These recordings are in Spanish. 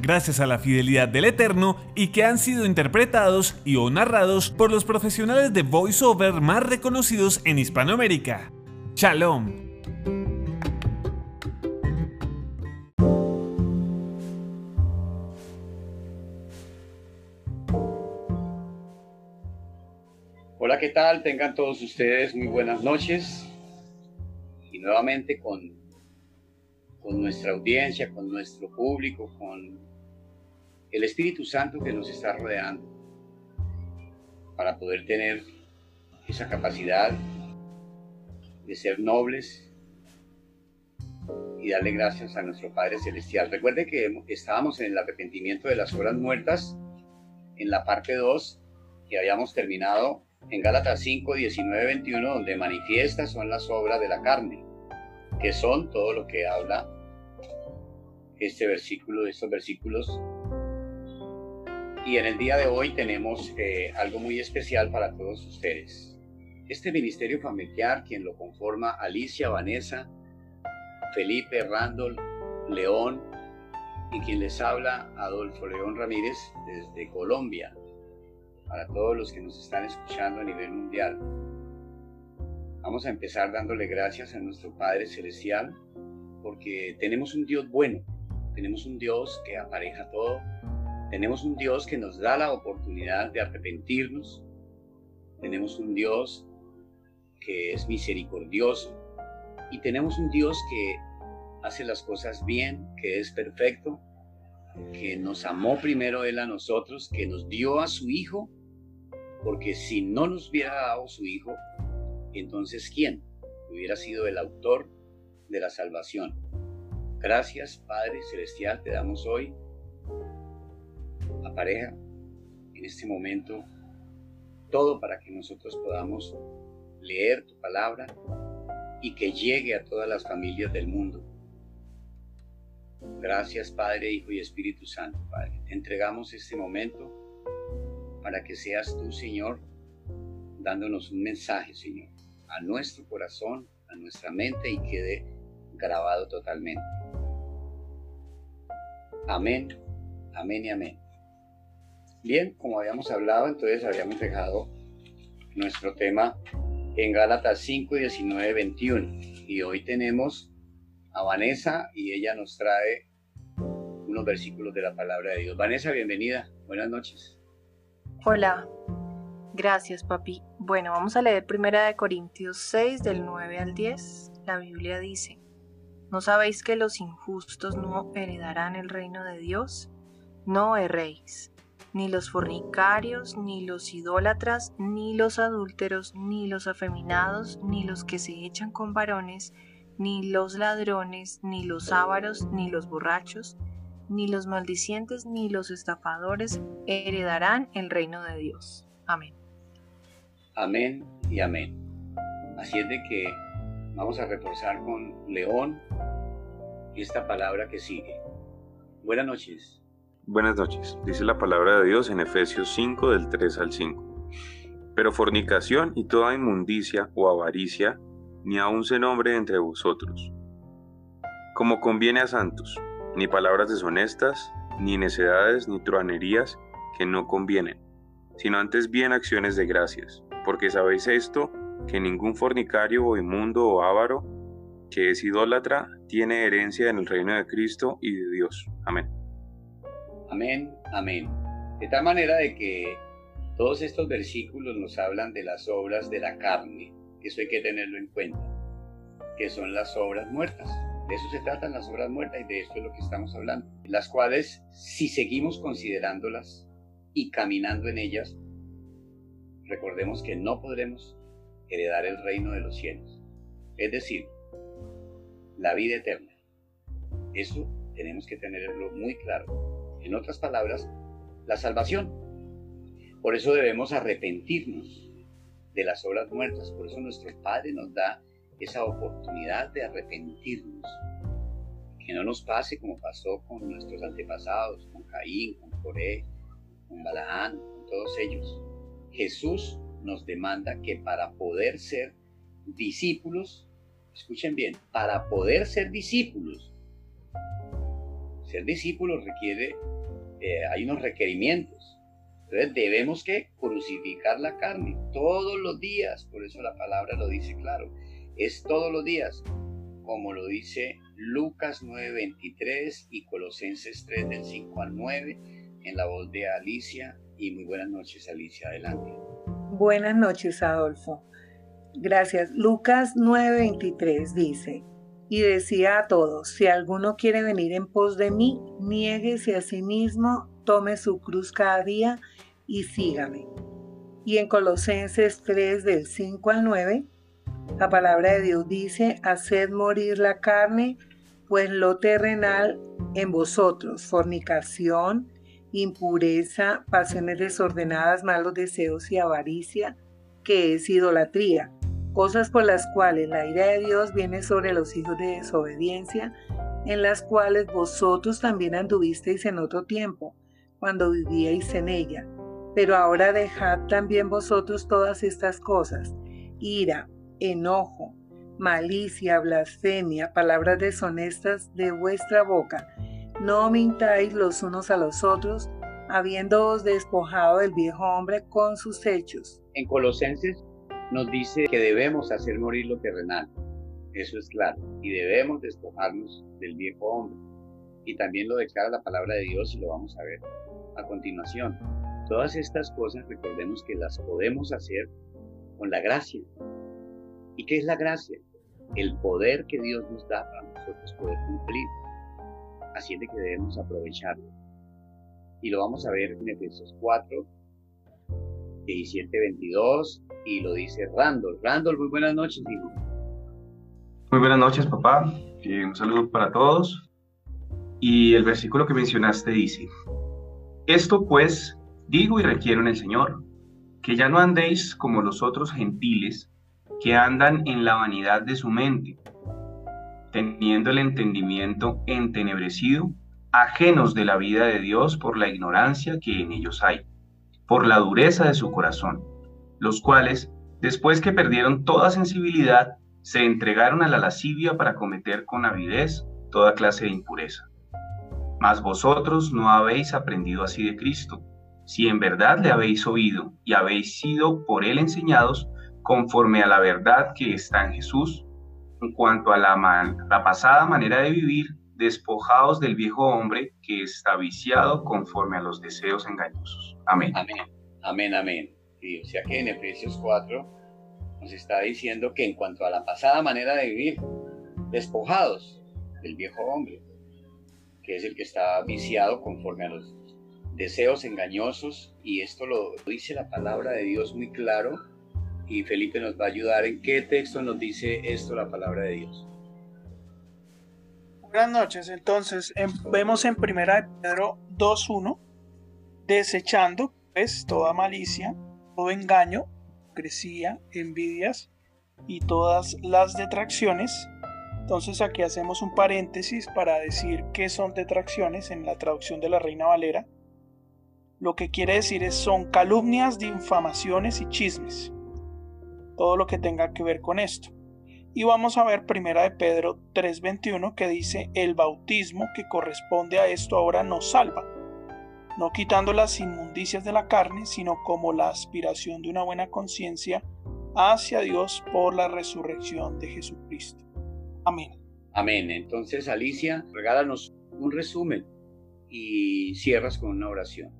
gracias a la fidelidad del Eterno y que han sido interpretados y o narrados por los profesionales de voiceover más reconocidos en Hispanoamérica. Shalom. Hola, ¿qué tal? Tengan todos ustedes muy buenas noches. Y nuevamente con, con nuestra audiencia, con nuestro público, con el Espíritu Santo que nos está rodeando para poder tener esa capacidad de ser nobles y darle gracias a nuestro Padre Celestial. Recuerde que estábamos en el arrepentimiento de las horas muertas, en la parte 2, que habíamos terminado en Gálatas 5, 19, 21, donde manifiestas son las obras de la carne, que son todo lo que habla este versículo, estos versículos y en el día de hoy tenemos eh, algo muy especial para todos ustedes. Este ministerio familiar, quien lo conforma Alicia, Vanessa, Felipe, Randall, León y quien les habla, Adolfo León Ramírez, desde Colombia, para todos los que nos están escuchando a nivel mundial. Vamos a empezar dándole gracias a nuestro Padre Celestial porque tenemos un Dios bueno, tenemos un Dios que apareja todo tenemos un Dios que nos da la oportunidad de arrepentirnos. Tenemos un Dios que es misericordioso. Y tenemos un Dios que hace las cosas bien, que es perfecto, que nos amó primero Él a nosotros, que nos dio a su Hijo, porque si no nos hubiera dado su Hijo, entonces ¿quién hubiera sido el autor de la salvación? Gracias Padre Celestial, te damos hoy pareja en este momento todo para que nosotros podamos leer tu palabra y que llegue a todas las familias del mundo. Gracias Padre, Hijo y Espíritu Santo, Padre. Te entregamos este momento para que seas tú, Señor, dándonos un mensaje, Señor, a nuestro corazón, a nuestra mente y quede grabado totalmente. Amén, amén y amén. Bien, como habíamos hablado, entonces habíamos dejado nuestro tema en Gálatas 5, 19, 21. Y hoy tenemos a Vanessa y ella nos trae unos versículos de la palabra de Dios. Vanessa, bienvenida. Buenas noches. Hola. Gracias, papi. Bueno, vamos a leer Primera de Corintios 6 del 9 al 10. La Biblia dice: ¿No sabéis que los injustos no heredarán el reino de Dios? No erréis ni los fornicarios, ni los idólatras, ni los adúlteros, ni los afeminados, ni los que se echan con varones, ni los ladrones, ni los ávaros, ni los borrachos, ni los maldicientes, ni los estafadores heredarán el reino de Dios. Amén. Amén y amén. Así es de que vamos a reforzar con León esta palabra que sigue. Buenas noches. Buenas noches. Dice la palabra de Dios en Efesios 5 del 3 al 5. Pero fornicación y toda inmundicia o avaricia ni aun se nombre entre vosotros. Como conviene a santos, ni palabras deshonestas, ni necedades, ni truanerías que no convienen, sino antes bien acciones de gracias, porque sabéis esto, que ningún fornicario o inmundo o avaro, que es idólatra, tiene herencia en el reino de Cristo y de Dios. Amén. Amén, amén. De tal manera de que todos estos versículos nos hablan de las obras de la carne. Eso hay que tenerlo en cuenta. que son las obras muertas. De eso se tratan las obras muertas y de esto es lo que estamos hablando. Las cuales, si seguimos considerándolas y caminando en ellas, recordemos que no podremos heredar el reino de los cielos. Es decir, la vida eterna. Eso tenemos que tenerlo muy claro. En otras palabras, la salvación. Por eso debemos arrepentirnos de las obras muertas. Por eso nuestro Padre nos da esa oportunidad de arrepentirnos. Que no nos pase como pasó con nuestros antepasados, con Caín, con Coré, con Balaán, con todos ellos. Jesús nos demanda que para poder ser discípulos, escuchen bien, para poder ser discípulos, ser discípulos requiere, eh, hay unos requerimientos. Entonces debemos que crucificar la carne todos los días, por eso la palabra lo dice claro, es todos los días, como lo dice Lucas 9:23 y Colosenses 3 del 5 al 9 en la voz de Alicia y muy buenas noches Alicia, adelante. Buenas noches Adolfo. Gracias. Lucas 9:23 dice, y decía a todos, si alguno quiere venir en pos de mí, niéguese a sí mismo, tome su cruz cada día y sígame. Y en Colosenses 3 del 5 al 9, la palabra de Dios dice, haced morir la carne, pues lo terrenal en vosotros, fornicación, impureza, pasiones desordenadas, malos deseos y avaricia, que es idolatría cosas por las cuales la ira de Dios viene sobre los hijos de desobediencia, en las cuales vosotros también anduvisteis en otro tiempo, cuando vivíais en ella. Pero ahora dejad también vosotros todas estas cosas, ira, enojo, malicia, blasfemia, palabras deshonestas de vuestra boca. No mintáis los unos a los otros, habiéndoos despojado del viejo hombre con sus hechos. En Colosenses nos dice que debemos hacer morir lo terrenal. Eso es claro. Y debemos despojarnos del viejo hombre. Y también lo declara la palabra de Dios y lo vamos a ver a continuación. Todas estas cosas recordemos que las podemos hacer con la gracia. ¿Y qué es la gracia? El poder que Dios nos da para nosotros poder cumplir. Así es de que debemos aprovecharlo. Y lo vamos a ver en Efesios 4, 17, 22 y lo dice Randall. Randall, muy buenas noches, hijo. Muy buenas noches, papá. un saludo para todos. Y el versículo que mencionaste dice, esto pues digo y requiero en el Señor, que ya no andéis como los otros gentiles que andan en la vanidad de su mente, teniendo el entendimiento entenebrecido, ajenos de la vida de Dios por la ignorancia que en ellos hay, por la dureza de su corazón los cuales, después que perdieron toda sensibilidad, se entregaron a la lascivia para cometer con avidez toda clase de impureza. Mas vosotros no habéis aprendido así de Cristo, si en verdad le habéis oído y habéis sido por él enseñados conforme a la verdad que está en Jesús, en cuanto a la, la pasada manera de vivir, despojados del viejo hombre que está viciado conforme a los deseos engañosos. Amén. Amén, amén, amén o sea que en Efesios 4 nos está diciendo que en cuanto a la pasada manera de vivir, despojados del viejo hombre, que es el que está viciado conforme a los deseos engañosos, y esto lo dice la palabra de Dios muy claro, y Felipe nos va a ayudar en qué texto nos dice esto la palabra de Dios. Buenas noches, entonces vemos en primera de Pedro 2.1, desechando pues toda malicia engaño, crecía, envidias y todas las detracciones. Entonces aquí hacemos un paréntesis para decir qué son detracciones en la traducción de la Reina Valera. Lo que quiere decir es son calumnias, difamaciones y chismes. Todo lo que tenga que ver con esto. Y vamos a ver primera de Pedro 3:21 que dice el bautismo que corresponde a esto ahora nos salva no quitando las inmundicias de la carne, sino como la aspiración de una buena conciencia hacia Dios por la resurrección de Jesucristo. Amén. Amén. Entonces, Alicia, regálanos un resumen y cierras con una oración.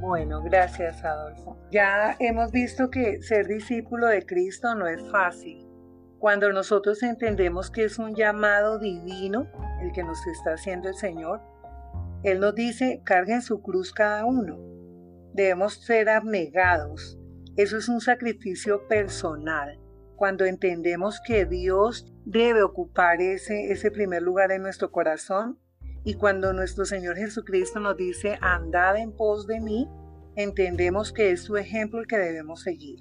Bueno, gracias Adolfo. Ya hemos visto que ser discípulo de Cristo no es fácil. Cuando nosotros entendemos que es un llamado divino el que nos está haciendo el Señor, Él nos dice, carguen su cruz cada uno. Debemos ser abnegados. Eso es un sacrificio personal. Cuando entendemos que Dios debe ocupar ese, ese primer lugar en nuestro corazón y cuando nuestro Señor Jesucristo nos dice, andad en pos de mí, entendemos que es su ejemplo el que debemos seguir.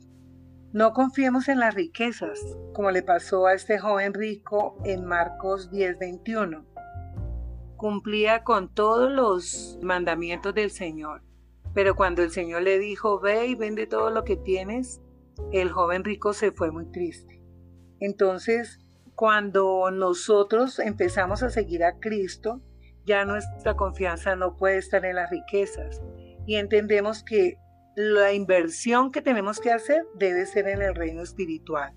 No confiemos en las riquezas, como le pasó a este joven rico en Marcos 10:21. Cumplía con todos los mandamientos del Señor, pero cuando el Señor le dijo, ve y vende todo lo que tienes, el joven rico se fue muy triste. Entonces, cuando nosotros empezamos a seguir a Cristo, ya nuestra confianza no puede estar en las riquezas y entendemos que la inversión que tenemos que hacer debe ser en el reino espiritual.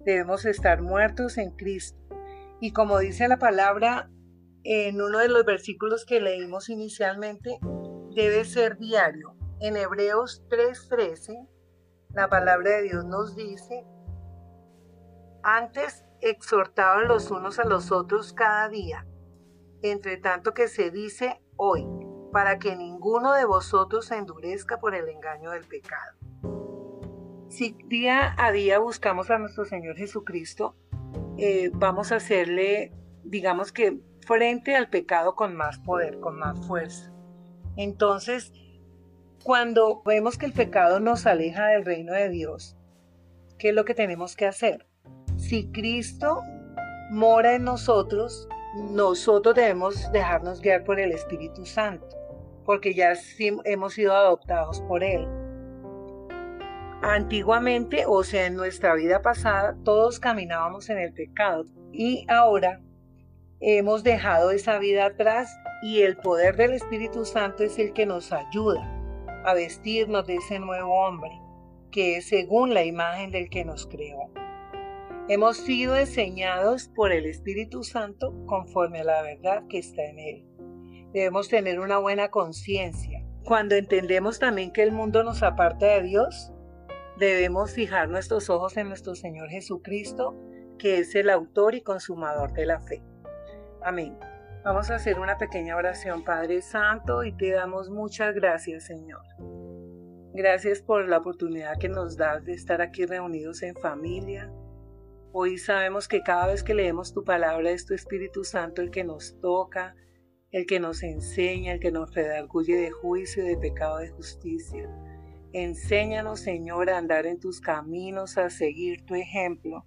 Debemos estar muertos en Cristo. Y como dice la palabra en uno de los versículos que leímos inicialmente, debe ser diario. En Hebreos 3:13, la palabra de Dios nos dice, antes exhortaban los unos a los otros cada día, entre tanto que se dice hoy, para que ninguno de vosotros se endurezca por el engaño del pecado. Si día a día buscamos a nuestro Señor Jesucristo, eh, vamos a hacerle, digamos que, frente al pecado con más poder, con más fuerza. Entonces, cuando vemos que el pecado nos aleja del reino de Dios, ¿qué es lo que tenemos que hacer? Si Cristo mora en nosotros, nosotros debemos dejarnos guiar por el Espíritu Santo porque ya hemos sido adoptados por Él. Antiguamente, o sea, en nuestra vida pasada, todos caminábamos en el pecado y ahora hemos dejado esa vida atrás y el poder del Espíritu Santo es el que nos ayuda a vestirnos de ese nuevo hombre, que es según la imagen del que nos creó. Hemos sido enseñados por el Espíritu Santo conforme a la verdad que está en él. Debemos tener una buena conciencia. Cuando entendemos también que el mundo nos aparta de Dios, debemos fijar nuestros ojos en nuestro Señor Jesucristo, que es el autor y consumador de la fe. Amén. Vamos a hacer una pequeña oración, Padre Santo, y te damos muchas gracias, Señor. Gracias por la oportunidad que nos das de estar aquí reunidos en familia. Hoy sabemos que cada vez que leemos tu palabra es tu Espíritu Santo el que nos toca, el que nos enseña, el que nos redarguye de juicio, de pecado, de justicia. Enséñanos, Señor, a andar en tus caminos, a seguir tu ejemplo.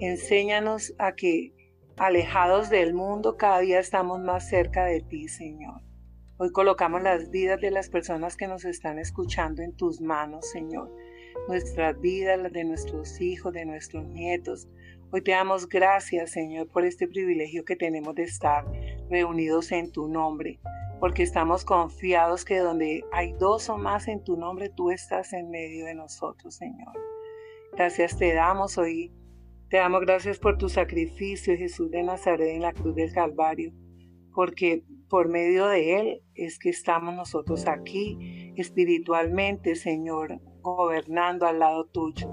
Enséñanos a que, alejados del mundo, cada día estamos más cerca de ti, Señor. Hoy colocamos las vidas de las personas que nos están escuchando en tus manos, Señor. Nuestras vidas, las de nuestros hijos, de nuestros nietos, Hoy te damos gracias, Señor, por este privilegio que tenemos de estar reunidos en tu nombre, porque estamos confiados que donde hay dos o más en tu nombre, tú estás en medio de nosotros, Señor. Gracias te damos hoy. Te damos gracias por tu sacrificio, Jesús de Nazaret, en la cruz del Calvario, porque por medio de él es que estamos nosotros aquí espiritualmente, Señor, gobernando al lado tuyo.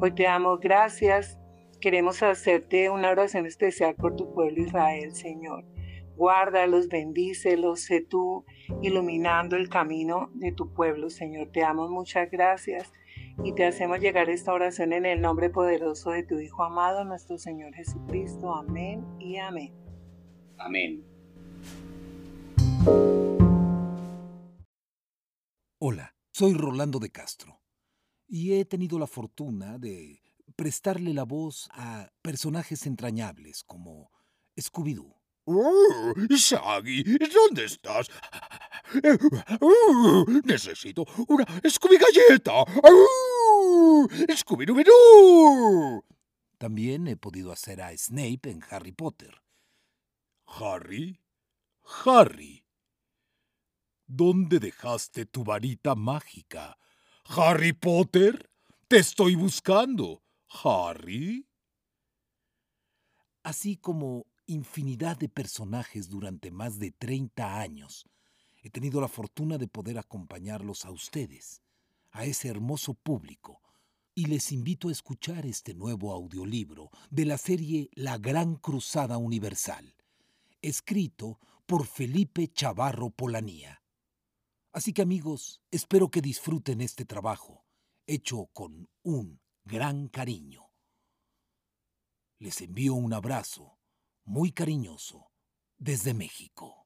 Hoy te damos gracias Queremos hacerte una oración especial por tu pueblo Israel, Señor. Guárdalos, bendícelos, sé tú iluminando el camino de tu pueblo, Señor. Te damos muchas gracias y te hacemos llegar esta oración en el nombre poderoso de tu Hijo amado, nuestro Señor Jesucristo. Amén y amén. Amén. Hola, soy Rolando de Castro y he tenido la fortuna de prestarle la voz a personajes entrañables como Scooby-Doo. Oh, Shaggy, ¿dónde estás? Necesito una Scooby Galleta. Oh, Scooby Doo. También he podido hacer a Snape en Harry Potter. ¿Harry? Harry. ¿Dónde dejaste tu varita mágica? ¿Harry Potter? Te estoy buscando. Harry. Así como infinidad de personajes durante más de 30 años, he tenido la fortuna de poder acompañarlos a ustedes, a ese hermoso público, y les invito a escuchar este nuevo audiolibro de la serie La Gran Cruzada Universal, escrito por Felipe Chavarro Polanía. Así que amigos, espero que disfruten este trabajo, hecho con un gran cariño. Les envío un abrazo muy cariñoso desde México.